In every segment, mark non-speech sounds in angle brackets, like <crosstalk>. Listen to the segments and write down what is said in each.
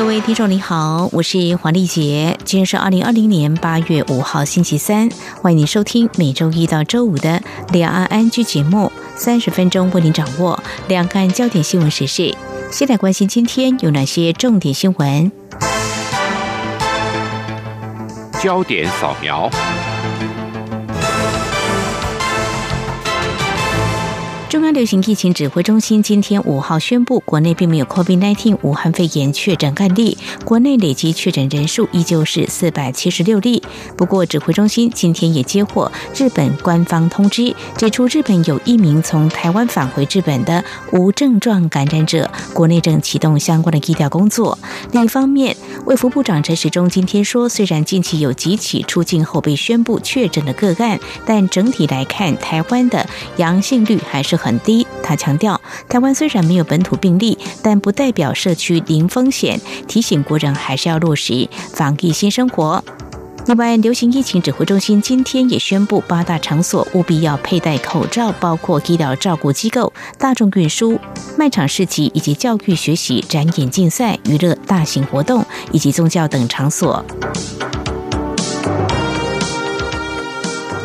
各位听众你好，我是黄丽杰，今天是二零二零年八月五号星期三，欢迎您收听每周一到周五的两岸安居节目，三十分钟为您掌握两岸焦点新闻时事。先来关心今天有哪些重点新闻？焦点扫描。中央流行疫情指挥中心今天五号宣布，国内并没有 COVID-19 武汉肺炎确诊案例，国内累计确诊人数依旧是四百七十六例。不过，指挥中心今天也接获日本官方通知，指出日本有一名从台湾返回日本的无症状感染者，国内正启动相关的疫调工作。另一方面，卫福部长陈时中今天说，虽然近期有几起出境后被宣布确诊的个案，但整体来看，台湾的阳性率还是。很低。他强调，台湾虽然没有本土病例，但不代表社区零风险。提醒国人还是要落实防疫新生活。另外，流行疫情指挥中心今天也宣布，八大场所务必要佩戴口罩，包括医疗照顾机构、大众运输、卖场市集以及教育学习、展演竞赛、娱乐大型活动以及宗教等场所。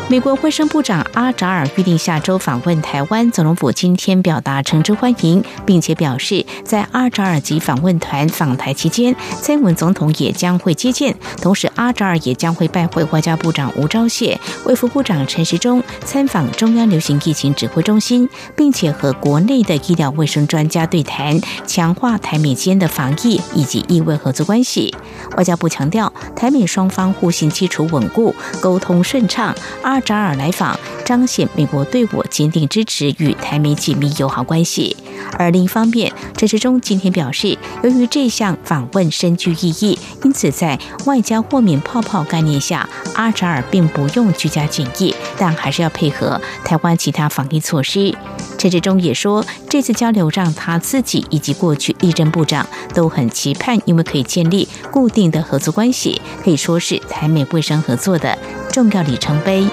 美国卫生部长阿扎尔预定下周访问台湾，总统府今天表达诚挚欢迎，并且表示，在阿扎尔及访问团访台期间，蔡文总统也将会接见。同时，阿扎尔也将会拜会外交部长吴钊燮、卫副部长陈时中，参访中央流行疫情指挥中心，并且和国内的医疗卫生专家对谈，强化台美间的防疫以及医卫合作关系。外交部强调，台美双方互信基础稳固，沟通顺畅。阿阿扎尔来访，彰显美国对我坚定支持与台美紧密友好关系。而另一方面，陈时中今天表示，由于这项访问深具意义，因此在外交豁免泡泡概念下，阿扎尔并不用居家检疫，但还是要配合台湾其他防疫措施。陈时中也说，这次交流让他自己以及过去历任部长都很期盼，因为可以建立固定的合作关系，可以说是台美卫生合作的。重要里程碑。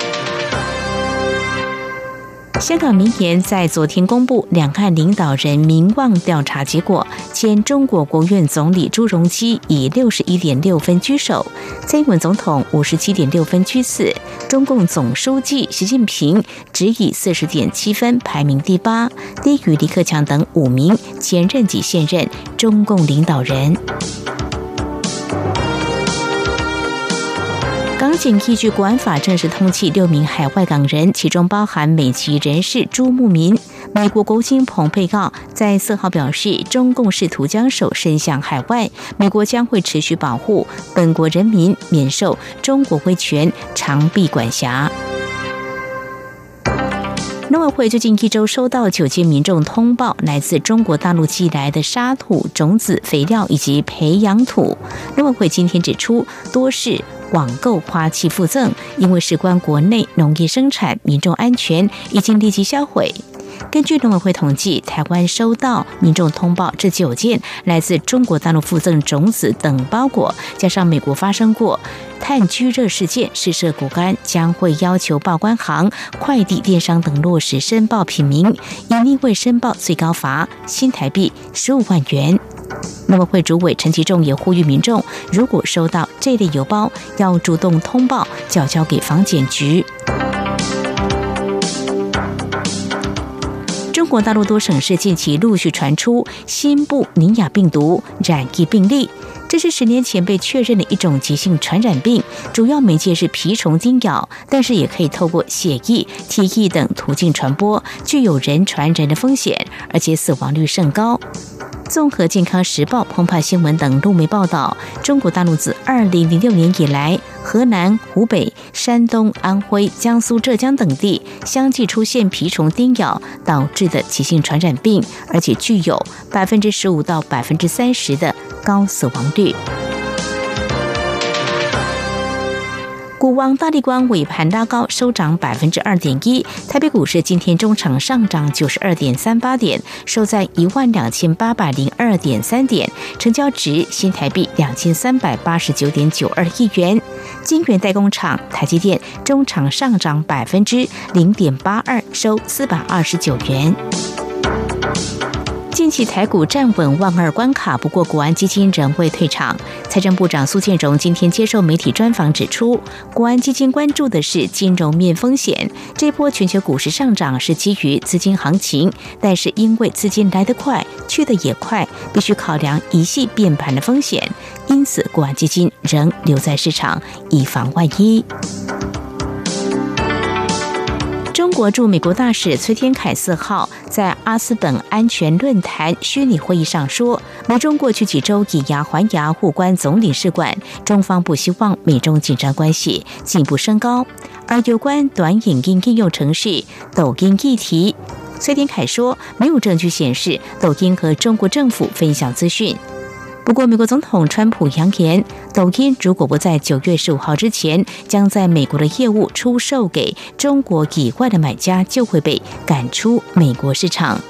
香港民研在昨天公布两岸领导人民望调查结果，前中国国务院总理朱镕基以六十一点六分居首，蔡英文总统五十七点六分居次，中共总书记习近平只以四十点七分排名第八，低于李克强等五名前任及现任中共领导人。港警依据国安法正式通缉六名海外港人，其中包含美籍人士朱慕民。美国国务卿蓬佩奥在四号表示，中共试图将手伸向海外，美国将会持续保护本国人民免受中国威权长臂管辖。农委会最近一周收到九件民众通报，来自中国大陆寄来的沙土、种子、肥料以及培养土。农委会今天指出，多是。网购花期附赠，因为事关国内农业生产、民众安全，已经立即销毁。根据农委会统计，台湾收到民众通报这九件来自中国大陆附赠种子等包裹，加上美国发生过炭疽热事件，试射骨干将会要求报关行、快递电商等落实申报品名，隐匿未申报最高罚新台币十五万元。农委会主委陈其仲也呼吁民众，如果收到这类邮包，要主动通报，缴交给房检局。中国大陆多省市近期陆续传出新布尼亚病毒染疫病例，这是十年前被确认的一种急性传染病，主要媒介是蜱虫叮咬，但是也可以透过血液、体液等途径传播，具有人传人的风险，而且死亡率甚高。综合健康时报、澎湃新闻等路媒报道，中国大陆自二零零六年以来，河南、湖北、山东、安徽、江苏、浙江等地相继出现蜱虫叮咬导致的急性传染病，而且具有百分之十五到百分之三十的高死亡率。股王大力光尾盘拉高，收涨百分之二点一。台北股市今天中场上涨九十二点三八点，收在一万两千八百零二点三点，成交值新台币两千三百八十九点九二亿元。晶圆代工厂台积电中场上涨百分之零点八二，收四百二十九元。近期台股站稳万二关卡，不过国安基金仍未退场。财政部长苏建荣今天接受媒体专访指出，国安基金关注的是金融面风险。这波全球股市上涨是基于资金行情，但是因为资金来得快，去得也快，必须考量一系变盘的风险，因此国安基金仍留在市场，以防万一。中国驻美国大使崔天凯四号在阿斯本安全论坛虚拟会议上说，美中过去几周以牙还牙互关总领事馆，中方不希望美中紧张关系进一步升高。而有关短影音应用程式抖音议题，崔天凯说，没有证据显示抖音和中国政府分享资讯。不过，美国总统川普扬言，抖音如果不在九月十五号之前将在美国的业务出售给中国以外的买家，就会被赶出美国市场。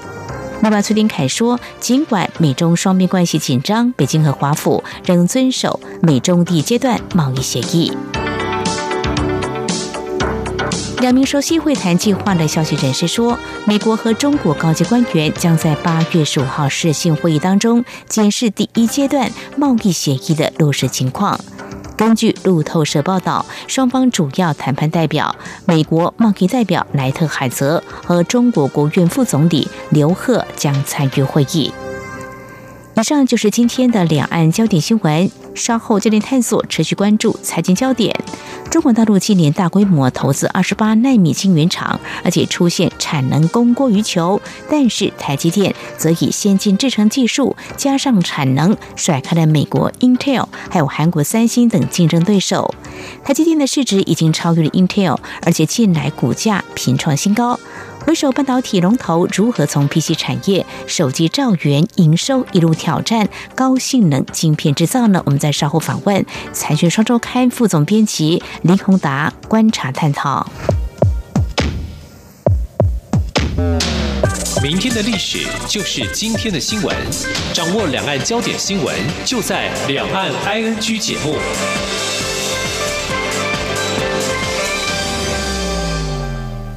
另外，崔丁凯说，尽管美中双边关系紧张，北京和华府仍遵守美中第一阶段贸易协议。两名熟悉会谈计划的消息人士说，美国和中国高级官员将在八月十五号视讯会议当中检视第一阶段贸易协议的落实情况。根据路透社报道，双方主要谈判代表美国贸易代表莱特海泽和中国国务院副总理刘鹤将参与会议。以上就是今天的两岸焦点新闻。稍后焦点探索，持续关注财经焦点。中国大陆今年大规模投资二十八纳米晶圆厂，而且出现产能供过于求。但是台积电则以先进制程技术加上产能，甩开了美国 Intel 还有韩国三星等竞争对手。台积电的市值已经超越了 Intel，而且近来股价频创新高。回首半导体龙头如何从 PC 产业、手机兆元营收一路挑战高性能晶片制造呢？我们在稍后访问财讯双周刊副总编辑林宏达观察探讨。明天的历史就是今天的新闻，掌握两岸焦点新闻就在《两岸 ING》节目。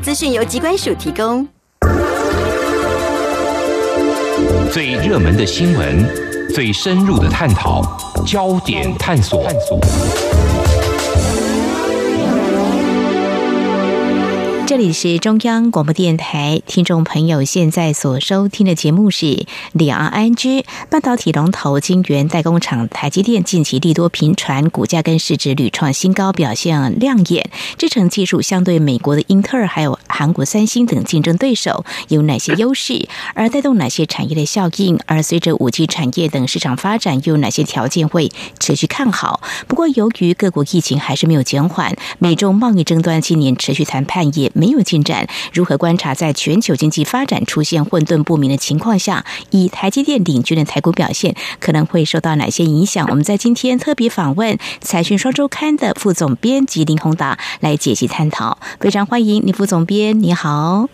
资讯由机关署提供。最热门的新闻，最深入的探讨，焦点探索。这里是中央广播电台，听众朋友现在所收听的节目是《李昂安居》。半导体龙头晶圆代工厂台积电近期利多频传，股价跟市值屡创新高，表现亮眼。制程技术相对美国的英特尔还有韩国三星等竞争对手有哪些优势？而带动哪些产业的效应？而随着五 G 产业等市场发展，又有哪些条件会持续看好？不过，由于各国疫情还是没有减缓，美中贸易争端今年持续谈判也。<laughs> <laughs> 没有进展，如何观察在全球经济发展出现混沌不明的情况下，以台积电领军的台股表现可能会受到哪些影响？我们在今天特别访问财讯双周刊的副总编辑林宏达来解析探讨，非常欢迎林副总编，你好。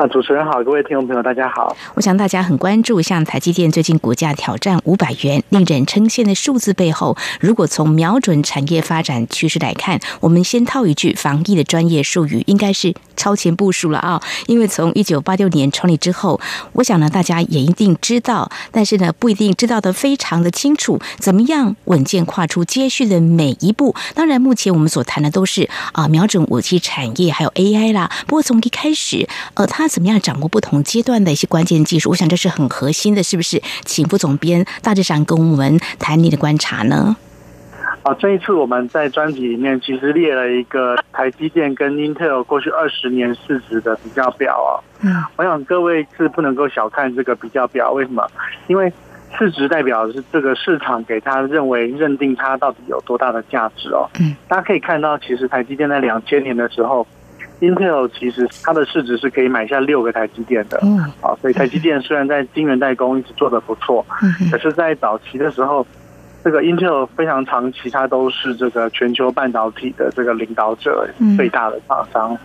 啊，主持人好，各位听众朋友，大家好。我想大家很关注，像台积电最近股价挑战五百元，令人称羡的数字背后，如果从瞄准产业发展趋势来看，我们先套一句防疫的专业术语，应该是超前部署了啊！因为从一九八六年创立之后，我想呢，大家也一定知道，但是呢，不一定知道的非常的清楚，怎么样稳健跨出接续的每一步。当然，目前我们所谈的都是啊，瞄准五 G 产业还有 AI 啦。不过从一开始，呃，它怎么样掌握不同阶段的一些关键技术？我想这是很核心的，是不是？请副总编大致上跟我们谈你的观察呢？啊，好，这一次我们在专辑里面其实列了一个台积电跟 Intel 过去二十年市值的比较表啊。嗯，我想各位是不能够小看这个比较表，为什么？因为市值代表的是这个市场给他认为认定它到底有多大的价值哦。嗯，大家可以看到，其实台积电在两千年的时候，Intel 其实它的市值是可以买下六个台积电的。嗯，啊，所以台积电虽然在晶圆代工一直做得不错，嗯可是，在早期的时候，这个 Intel 非常长期，它都是这个全球半导体的这个领导者嗯，最大的厂商。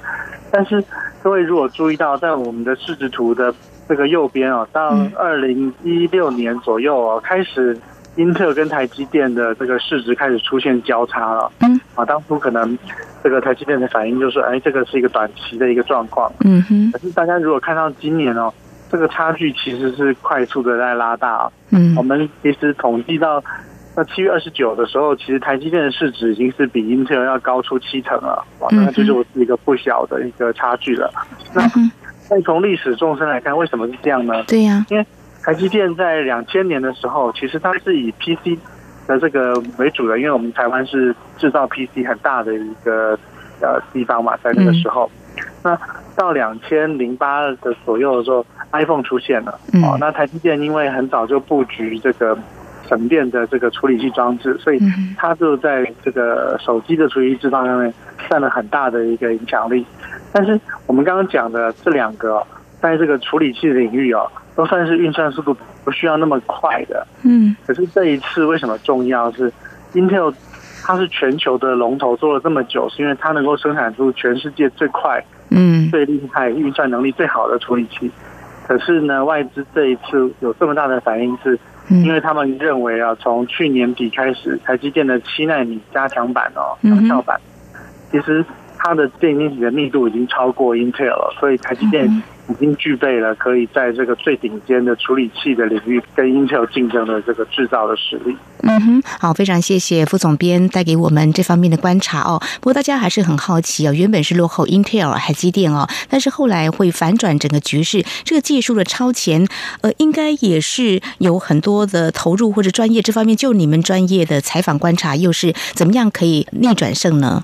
但是，各位如果注意到，在我们的市值图的这个右边啊，到嗯二零一六年左右啊，开始 Intel 跟台积电的这个市值开始出现交叉了。嗯，啊，当初可能这个台积电的反应就是，哎，这个是一个短期的一个状况。嗯哼，可是大家如果看到今年哦，这个差距其实是快速的在拉大啊。嗯我们其实统计到那七月二十九的时候，其实台积电的市值已经是比 Intel 要高出七成了，哇，那这就是一个不小的一个差距了。那嗯哼，再从历史纵深来看，为什么是这样呢？对呀，因为台积电在两千年的时候，其实它是以 PC 的这个为主的，因为我们台湾是制造 PC 很大的一个呃地方嘛，在那个时候。那到两千零八的左右的时候，iPhone 出现了。嗯哦，那台积电因为很早就布局这个省电的这个处理器装置，所以它就在这个手机的处理器制造上面占了很大的一个影响力。但是我们刚刚讲的这两个哦，在这个处理器领域哦，都算是运算速度不需要那么快的。嗯可是这一次为什么重要是？Intel 它是全球的龙头，做了这么久，是因为它能够生产出全世界最快、嗯最厉害、运算能力最好的处理器。可是呢，外资这一次有这么大的反应，是因为他们认为啊，从去年底开始，台积电的七纳米加强版哦，强效版，其实它的电晶体的密度已经超过 Intel 了，所以台积电已经具备了可以在这个最顶尖的处理器的领域跟 Intel 竞争的这个制造的实力。嗯哼，好，非常谢谢副总编带给我们这方面的观察哦。不过大家还是很好奇哦，原本是落后 Intel 海基电哦，但是后来会反转整个局势，这个技术的超前，呃，应该也是有很多的投入或者专业这方面，就你们专业的采访观察，又是怎么样可以逆转胜呢？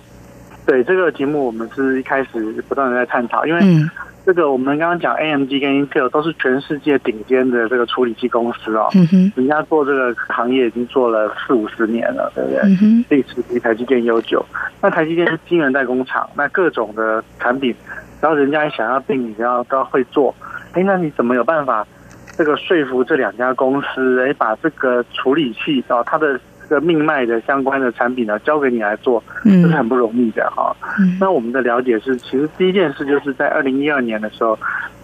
对这个题目，我们是一开始不断的在探讨，因为嗯这个我们刚刚讲 AMD 跟 Intel 都是全世界顶尖的这个处理器公司哦，嗯哼人家做这个行业已经做了四五十年了，对不对？嗯哼历史比台积电悠久。那台积电是晶圆代工厂，那各种的产品，然后人家想要定，你要都要会做。哎，那你怎么有办法这个说服这两家公司？哎，把这个处理器哦，它的这个命脉的相关的产品呢，交给你来做，这是嗯很不容易的哈。嗯那我们的了解是，其实第一件事就是在二零一二年的时候，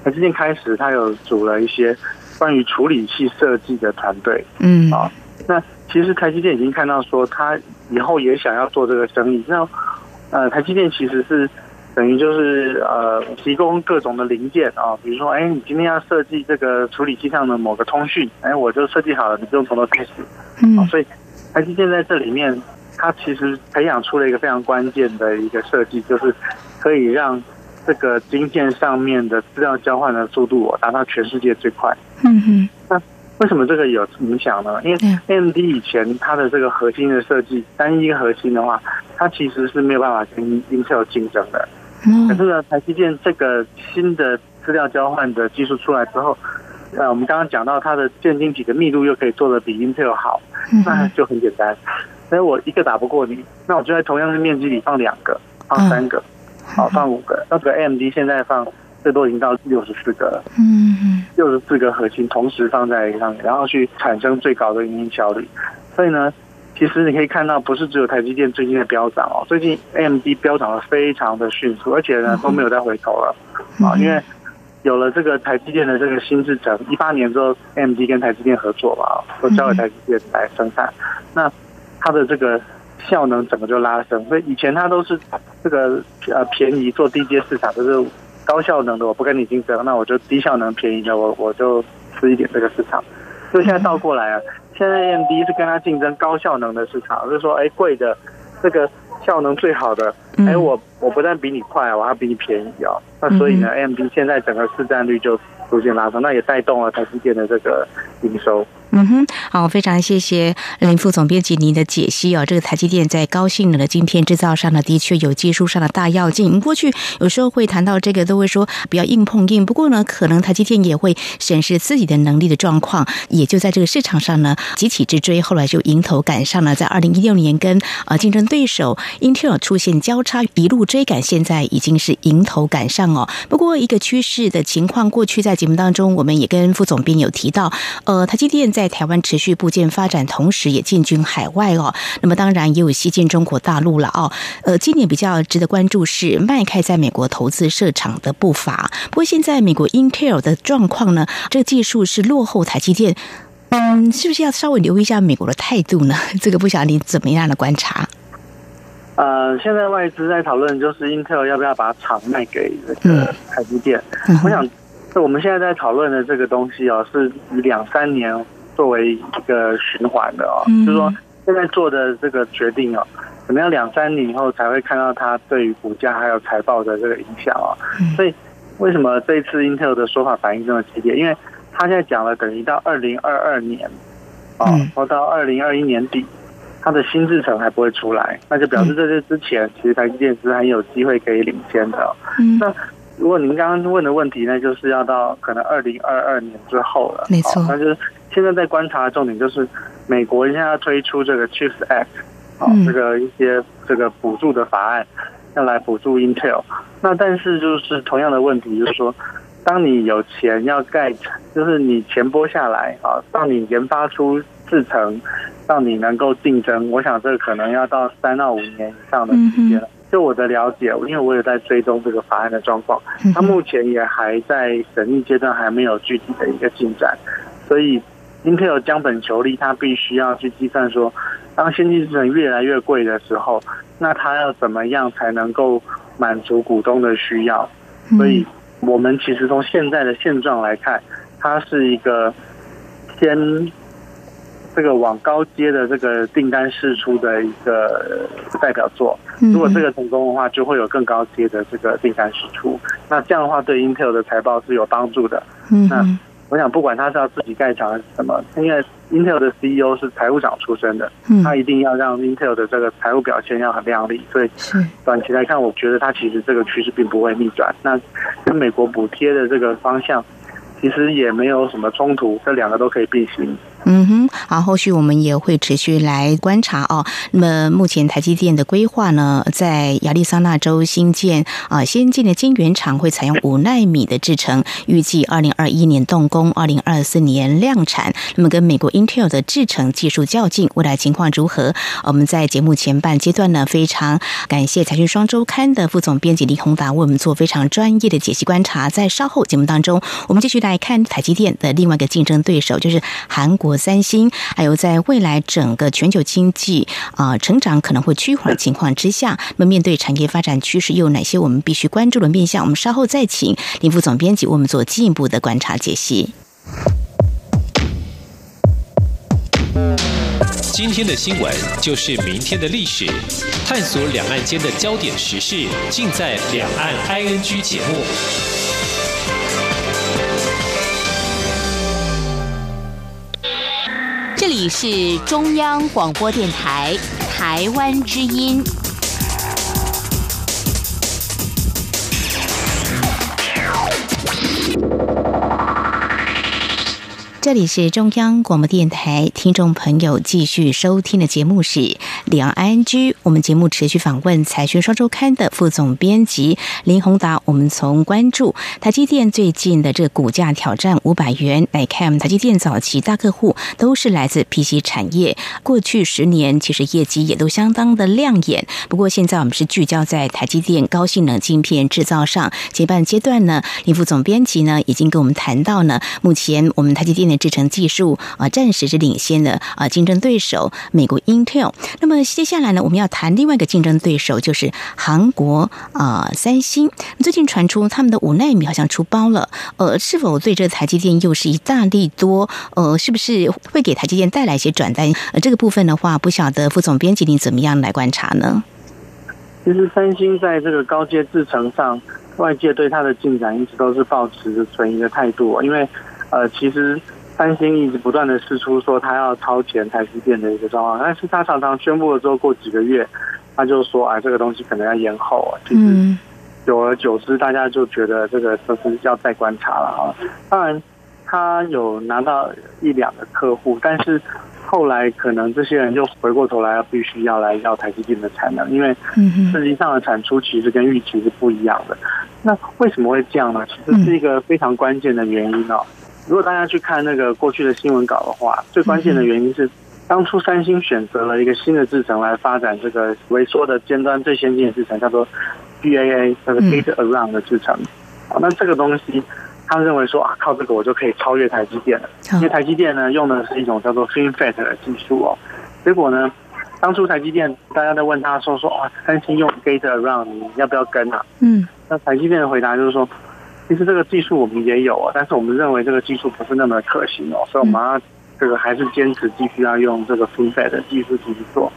台积电开始，它有组了一些关于处理器设计的团队。嗯啊那其实台积电已经看到说，它以后也想要做这个生意。那呃，台积电其实是等于就是呃，提供各种的零件啊，比如说，哎，你今天要设计这个处理器上的某个通讯，哎，我就设计好了，你不用从头开始。啊，嗯所以台积电在这里面，它其实培养出了一个非常关键的一个设计，就是可以让这个晶片上面的资料交换的速度哦达到全世界最快。嗯哼那为什么这个有影响呢？因为 AMD 以前它的这个核心的设计，单一核心的话，它其实是没有办法跟 Intel 竞争的。可哦是呢，台积电这个新的资料交换的技术出来之后，呃，我们刚刚讲到它的电晶体的密度又可以做的比 Intel 好，嗯那就很简单。所以我一个打不过你，那我就在同样的面积里放两个，放三个，好放五个。那这个 AMD 现在放最多已经到六十四个了。嗯六十四个核心同时放在上面，然后去产生最高的营运效率。所以呢，其实你可以看到，不是只有台积电最近的飙涨哦，最近 AMD 飙涨的非常的迅速，而且呢都没有再回头了啊，因为有了这个台积电的这个新制程，一八年之后，AMD 跟台积电合作嘛，都交给台积电来生产，那它的这个效能整个就拉升，所以以前它都是这个呃便宜做低阶市场，就是高效能的我不跟你竞争，那我就低效能便宜的我我就吃一点这个市场。就现在倒过来啊，现在 AMD 是跟它竞争高效能的市场，就是说，哎，贵的这个效能最好的，嗯哎，我我不但比你快，我还比你便宜哦。那所以呢，AMD 现在整个市占率就逐渐拉升，那也带动了台积电的这个营收。嗯哼，好。非常谢谢林副总编辑您的解析哦。这个台积电在高性能的晶片制造上呢，的确有技术上的大跃进。过去有时候会谈到这个，都会说不要硬碰硬。不过呢，可能台积电也会审视自己的能力的状况，也就在这个市场上呢，急起直追。后来就迎头赶上了，在二零一六年跟呃竞争对手 Intel 出现交叉，一路追赶，现在已经是迎头赶上哦。不过一个趋势的情况，过去在节目当中，我们也跟副总编有提到，呃，台积电在台湾持续部件发展，同时也进军海外哦。那么当然也有西进中国大陆了哦。呃，今年比较值得关注是迈开在美国投资设厂的步伐。不过现在美国 Intel 的状况呢，这个技术是落后台积电，嗯，是不是要稍微留意一下美国的态度呢？<laughs> 这个不晓得你怎么样的观察？呃，现在外资在讨论就是 Intel 要不要把厂卖给这个台积电。我想，我们现在在讨论的这个东西哦，是以两三年作为一个循环的哦，就是说现在做的这个决定哦，可能要两三年以后才会看到它对于股价还有财报的这个影响哦。所以为什么这一次 Intel 的说法反应这么激烈？因为他现在讲了，等于到二零二二年哦，或到二零二一年底。它的新制程还不会出来，那就表示在这之前，其实台积电是很有机会可以领先的。那如果您刚刚问的问题，呢就是要到可能二零二二年之后了。没错，那就是现在在观察的重点就是美国现在要推出这个 Chips Act，啊，这个一些这个补助的法案要来补助 Intel。那但是就是同样的问题，就是说，当你有钱要盖，就是你钱拨下来啊，到你研发出制成。让你能够竞争，我想这个可能要到三到五年以上的时间了。就我的了解，因为我也在追踪这个法案的状况，它目前也还在审议阶段，还没有具体的一个进展。所以，Intel 将本求利，它必须要去计算说，当先进制程越来越贵的时候，那它要怎么样才能够满足股东的需要？所以，我们其实从现在的现状来看，它是一个先。这个往高阶的这个订单释出的一个代表作，如果这个成功的话，就会有更高阶的这个订单释出。那这样的话，对 Intel 的财报是有帮助的。那我想，不管他是要自己盖厂还是什么，因为 Intel 的 CEO 是财务长出身的，他一定要让 Intel 的这个财务表现要很亮丽。所以短期来看，我觉得他其实这个趋势并不会逆转。那跟美国补贴的这个方向，其实也没有什么冲突，这两个都可以并行。嗯哼，好，后续我们也会持续来观察哦。那么目前台积电的规划呢，在亚利桑那州新建啊先进的晶圆厂，会采用五纳米的制程，预计二零二一年动工，二零二四年量产。那么跟美国 Intel 的制程技术较劲，未来情况如何？我们在节目前半阶段呢，非常感谢财讯双周刊的副总编辑李宏达为我们做非常专业的解析观察。在稍后节目当中，我们继续来看台积电的另外一个竞争对手，就是韩国。三星，还有在未来整个全球经济啊成长可能会趋缓情况之下，那么面对产业发展趋势，又有哪些我们必须关注的面向？我们稍后再请林副总编辑为我们做进一步的观察解析。今天的新闻就是明天的历史，探索两岸间的焦点时事，尽在《两岸 ING》节目。是中央广播电台台湾之音。这里是中央广播电台，听众朋友继续收听的节目是《两岸安居》。我们节目持续访问《财讯双周刊》的副总编辑林宏达。我们从关注台积电最近的这个股价挑战五百元来看，台积电早期大客户都是来自 PC 产业，过去十年其实业绩也都相当的亮眼。不过现在我们是聚焦在台积电高性能晶片制造上。接半阶段呢，林副总编辑呢已经跟我们谈到呢，目前我们台积电的制程技术啊，暂时是领先的啊，竞争对手美国 Intel。那么那接下来呢，我们要谈另外一个竞争对手，就是韩国啊三星。最近传出他们的五纳米好像出包了，呃，是否对这台积电又是一大利多？呃，是不是会给台积电带来一些转单？呃，这个部分的话，不晓得副总编辑您怎么样来观察呢？其实三星在这个高阶制程上，外界对它的进展一直都是保持着存疑的态度，因为呃，其实三星一直不断的试出说他要超前台积电的一个状况，但是他常常宣布了之后，过几个月他就说啊，这个东西可能要延后啊。其实久而久之，大家就觉得这个都是要再观察了啊。当然，他有拿到一两个客户，但是后来可能这些人就回过头来，必须要来要台积电的产能，因为实际上的产出其实跟预期是不一样的。那为什么会这样呢？其实是一个非常关键的原因哦。如果大家去看那个过去的新闻稿的话，最关键的原因是，当初三星选择了一个新的制程来发展这个微缩的尖端最先进的制程，叫做 BAA，叫做 Gate Around 的制程。啊，那这个东西，他认为说啊，靠这个我就可以超越台积电了。因为台积电呢用的是一种叫做 FinFET 的技术哦。结果呢，当初台积电大家在问他说说啊，三星用 Gate Around，你要不要跟啊？嗯。那台积电的回答就是说。其实这个技术我们也有啊，但是我们认为这个技术不是那么可行哦，所以我们要这个还是坚持继续要用这个 FinFET 的技术继续做。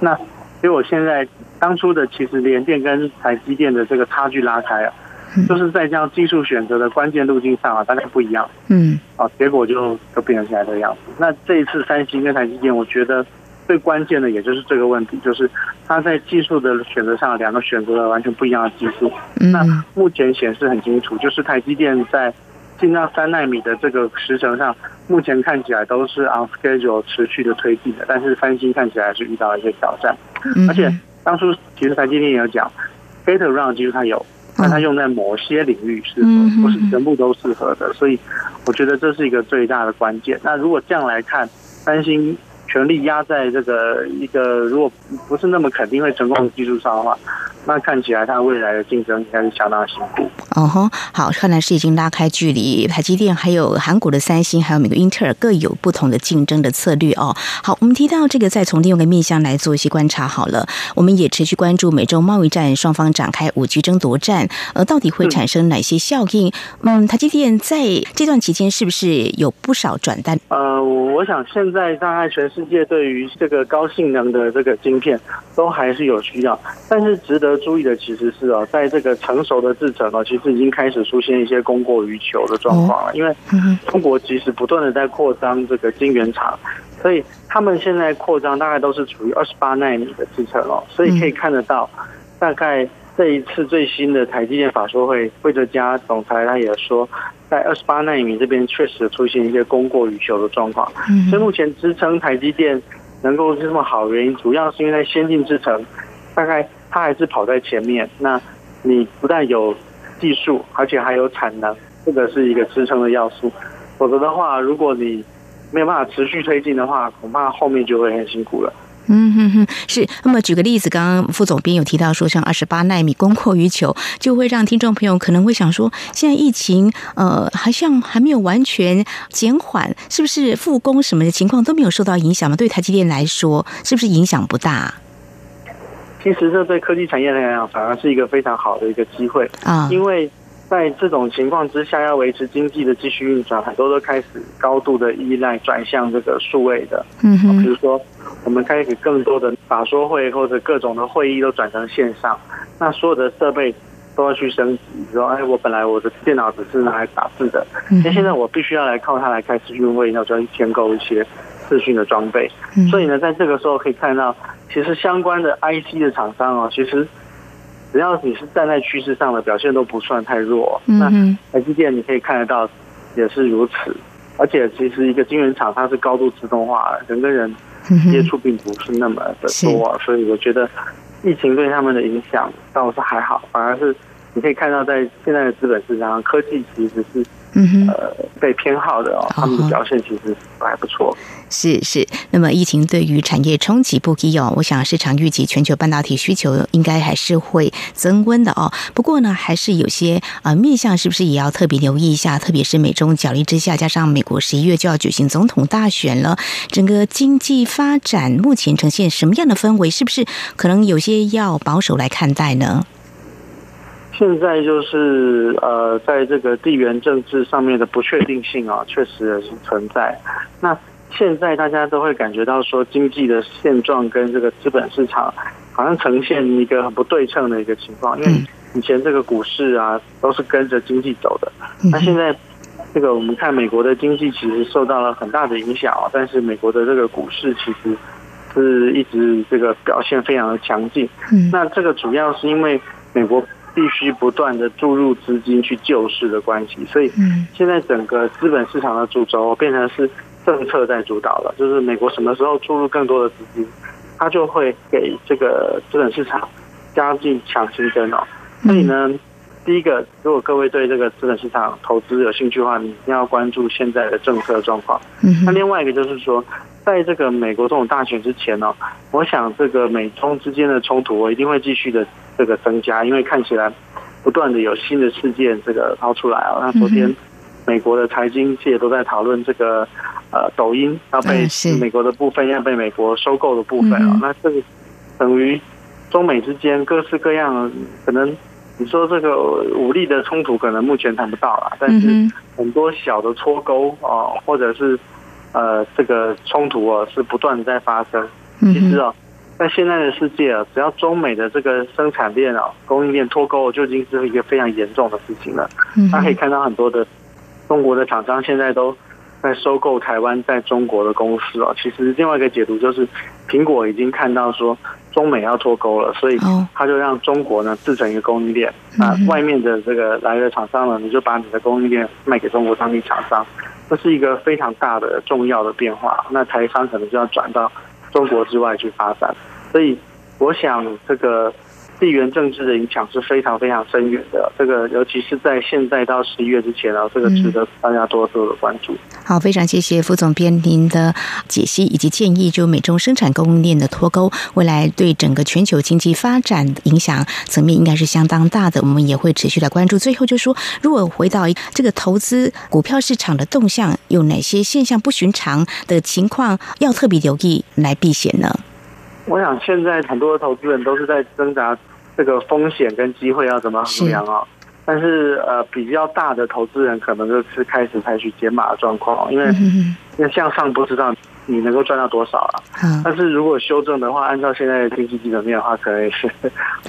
那所以我现在当初的其实联电跟台积电的这个差距拉开啊，就是在这样技术选择的关键路径上啊，大家不一样。嗯，啊，结果就就变成现在这个样子。那这一次三星跟台积电，我觉得。最关键的也就是这个问题，就是它在技术的选择上，两个选择了完全不一样的技术。那目前显示很清楚，就是台积电在进到三纳米的这个时程上，目前看起来都是 on schedule 持续的推进的。但是三星看起来是遇到了一些挑战，而且当初其实台积电也有讲，Gate Around 技术它有，但它用在某些领域适合，不是全部都适合的。所以我觉得这是一个最大的关键。那如果这样来看，三星。全力压在这个一个如果不是那么肯定会成功的技术上的话，那看起来它未来的竞争应该是相当辛苦。哦吼，好，看来是已经拉开距离。台积电还有韩国的三星，还有美国英特尔各有不同的竞争的策略哦。好，我们提到这个，再从另外一个面向来做一些观察好了。我们也持续关注美洲贸易战双方展开五 G 争夺战，呃，到底会产生哪些效应？嗯，台积电在这段期间是不是有不少转单？呃，我想现在大概全世界对于这个高性能的这个晶片都还是有需要，但是值得注意的其实是哦，在这个成熟的制程哦，其实。已经开始出现一些供过于求的状况了，因为中国其实不断的在扩张这个晶圆厂，所以他们现在扩张大概都是处于二十八纳米的制程哦，所以可以看得到，大概这一次最新的台积电法说会，惠德家总裁他也说，在二十八纳米这边确实出现一些供过于求的状况，嗯所以目前支撑台积电能够这么好的原因，主要是因为在先进制程，大概它还是跑在前面，那你不但有技术，而且还有产能，这个是一个支撑的要素。否则的话，如果你没有办法持续推进的话，恐怕后面就会很辛苦了。嗯哼哼，是。那么举个例子，刚刚副总编有提到说，像二十八纳米供过于求，就会让听众朋友可能会想说，现在疫情呃，好像还没有完全减缓，是不是复工什么的情况都没有受到影响吗？对台积电来说，是不是影响不大？其实这对科技产业来讲，反而是一个非常好的一个机会啊！因为在这种情况之下，要维持经济的继续运转，很多都开始高度的依赖转向这个数位的。嗯哼，比如说我们开始更多的法说会或者各种的会议都转成线上，那所有的设备都要去升级。说，哎，我本来我的电脑只是拿来打字的，那现在我必须要来靠它来开视讯会议，那我就要去添购一些。视讯的装备，所以呢，在这个时候可以看到，其实相关的 IC 的厂商哦，其实只要你是站在趋势上的表现都不算太弱。那台积电你可以看得到也是如此，而且其实一个晶圆厂它是高度自动化，人跟人接触并不是那么的多，所以我觉得疫情对他们的影响倒是还好，反而是你可以看到在现在的资本市场上，科技其实是。呃，被偏好的哦，他们的表现其实还不错。是是，那么疫情对于产业冲击不低哦。我想市场预计全球半导体需求应该还是会增温的哦。不过呢，还是有些啊面向是不是也要特别留意一下？特别是美中角力之下，加上美国十一月就要举行总统大选了，整个经济发展目前呈现什么样的氛围？是不是可能有些要保守来看待呢？现在就是呃，在这个地缘政治上面的不确定性啊，确实也是存在。那现在大家都会感觉到说，经济的现状跟这个资本市场好像呈现一个很不对称的一个情况。因为以前这个股市啊都是跟着经济走的，那现在这个我们看美国的经济其实受到了很大的影响啊，但是美国的这个股市其实是一直这个表现非常的强劲。嗯那这个主要是因为美国必须不断的注入资金去救市的关系，所以嗯现在整个资本市场的主轴变成是政策在主导了，就是美国什么时候注入更多的资金，它就会给这个资本市场加进强心针哦。所以呢，第一个，如果各位对这个资本市场投资有兴趣的话，你一定要关注现在的政策状况。嗯那另外一个就是说，在这个美国这种大选之前呢、我想这个美中之间的冲突，我一定会继续的这个增加，因为看起来不断的有新的事件这个抛出来啊。那昨天嗯美国的财经界都在讨论这个呃抖音要被美国的部分要被美国收购的部分啊那这个等于中美之间各式各样可能。你说这个武力的冲突可能目前谈不到啦，但是嗯很多小的脱钩啊，或者是呃这个冲突啊，是不断的在发生。其实哦，在现在的世界啊，只要中美的这个生产链啊、供应链脱钩，就已经是一个非常严重的事情了。嗯大家可以看到很多的中国的厂商现在都在收购台湾在中国的公司哦。其实另外一个解读就是，苹果已经看到说中美要脱钩了，所以哦他就让中国呢制成一个供应链。嗯那外面的这个来的厂商呢，你就把你的供应链卖给中国当地厂商，这是一个非常大的重要的变化。那台商可能就要转到中国之外去发展，所以我想这个地缘政治的影响是非常非常深远的。这个尤其是在现在到十一月之前啊，这个值得大家多多的关注。好，非常谢谢副总编您的解析以及建议，就美中生产供应链的脱钩，未来对整个全球经济发展影响层面应该是相当大的，我们也会持续来关注。最后就说，如果回到这个投资股票市场的动向，有哪些现象不寻常的情况要特别留意来避险呢？我想现在很多的投资人都是在挣扎这个风险跟机会要怎么衡量啊。但是呃，比较大的投资人可能就是开始采取减码的状况，因为嗯因为向上不知道你能够赚到多少啊。但是如果修正的话，按照现在的经济基本面的话，可能也是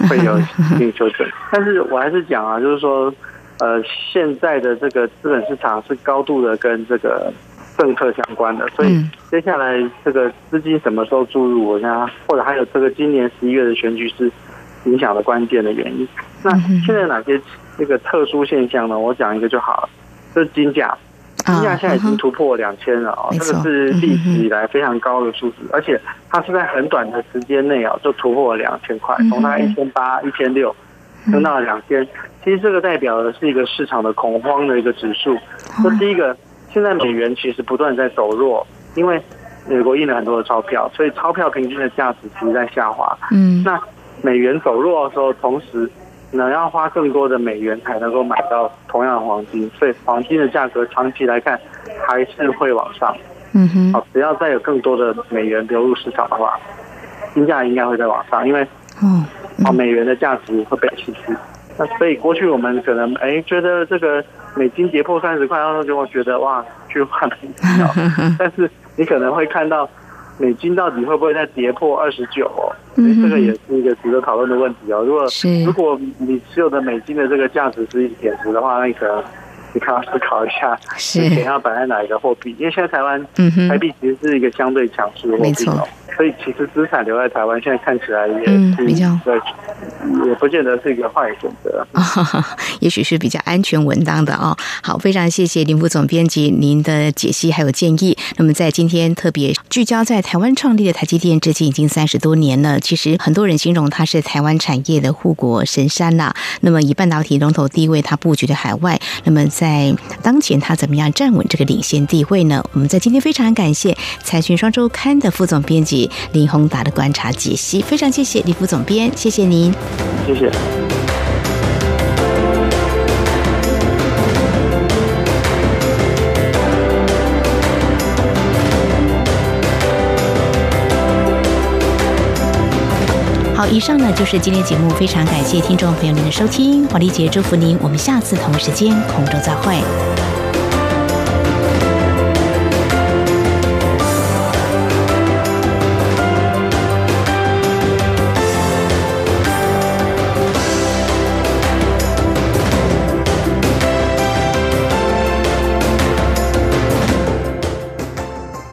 会有一定 <laughs> 修正。但是我还是讲啊，就是说，呃，现在的这个资本市场是高度的跟这个政策相关的，所以嗯接下来这个资金什么时候注入，我想或者还有这个今年十一月的选举是影响的关键的原因。那嗯现在哪些这个特殊现象呢？我讲一个就好了，就是金价。金价现在已经突破两千了哦，这个是历史以来非常高的数字，而且它是在很短的时间内啊就突破了两千块，从大概一千八、一千六升到了两千。其实这个代表的是一个市场的恐慌的一个指数。这第一个，现在美元其实不断在走弱，因为美国印了很多的钞票，所以钞票平均的价值其实在下滑。嗯那美元走弱的时候，同时呢要花更多的美元才能够买到同样的黄金，所以黄金的价格长期来看还是会往上。嗯哼好，只要再有更多的美元流入市场的话，金价应该会再往上，因为哦哦美元的价值会被稀释。那所以过去我们可能哎觉得这个美金跌破三十块，然后就会觉得哇去换美金哦，<laughs> 但是你可能会看到美金到底会不会再跌破二十九？这个也是一个值得讨论的问题哦。如果是。如果你持有的美金的这个价值是一贬值的话，那你可能你可能要思考一下，是。你钱要摆在哪一个货币？因为现在台湾台币其实是一个相对强势的货币哦，所以其实资产留在台湾，现在看起来也比较对，也不见得是一个坏选择。啊，<laughs> 也许是比较安全稳当的哦。好，非常谢谢林副总编辑您的解析还有建议。那么在今天特别聚焦在台湾创立的台积电，至今已经三十多年了。其实很多人形容它是台湾产业的护国神山啦。那么以半导体龙头地位，它布局的海外，那么在当前它怎么样站稳这个领先地位呢？我们在今天非常感谢财讯双周刊的副总编辑林宏达的观察解析，非常谢谢李副总编，谢谢您。谢谢。好，以上呢就是今天节目，非常感谢听众朋友您的收听，黄丽杰祝福您，我们下次同一时间空中再会。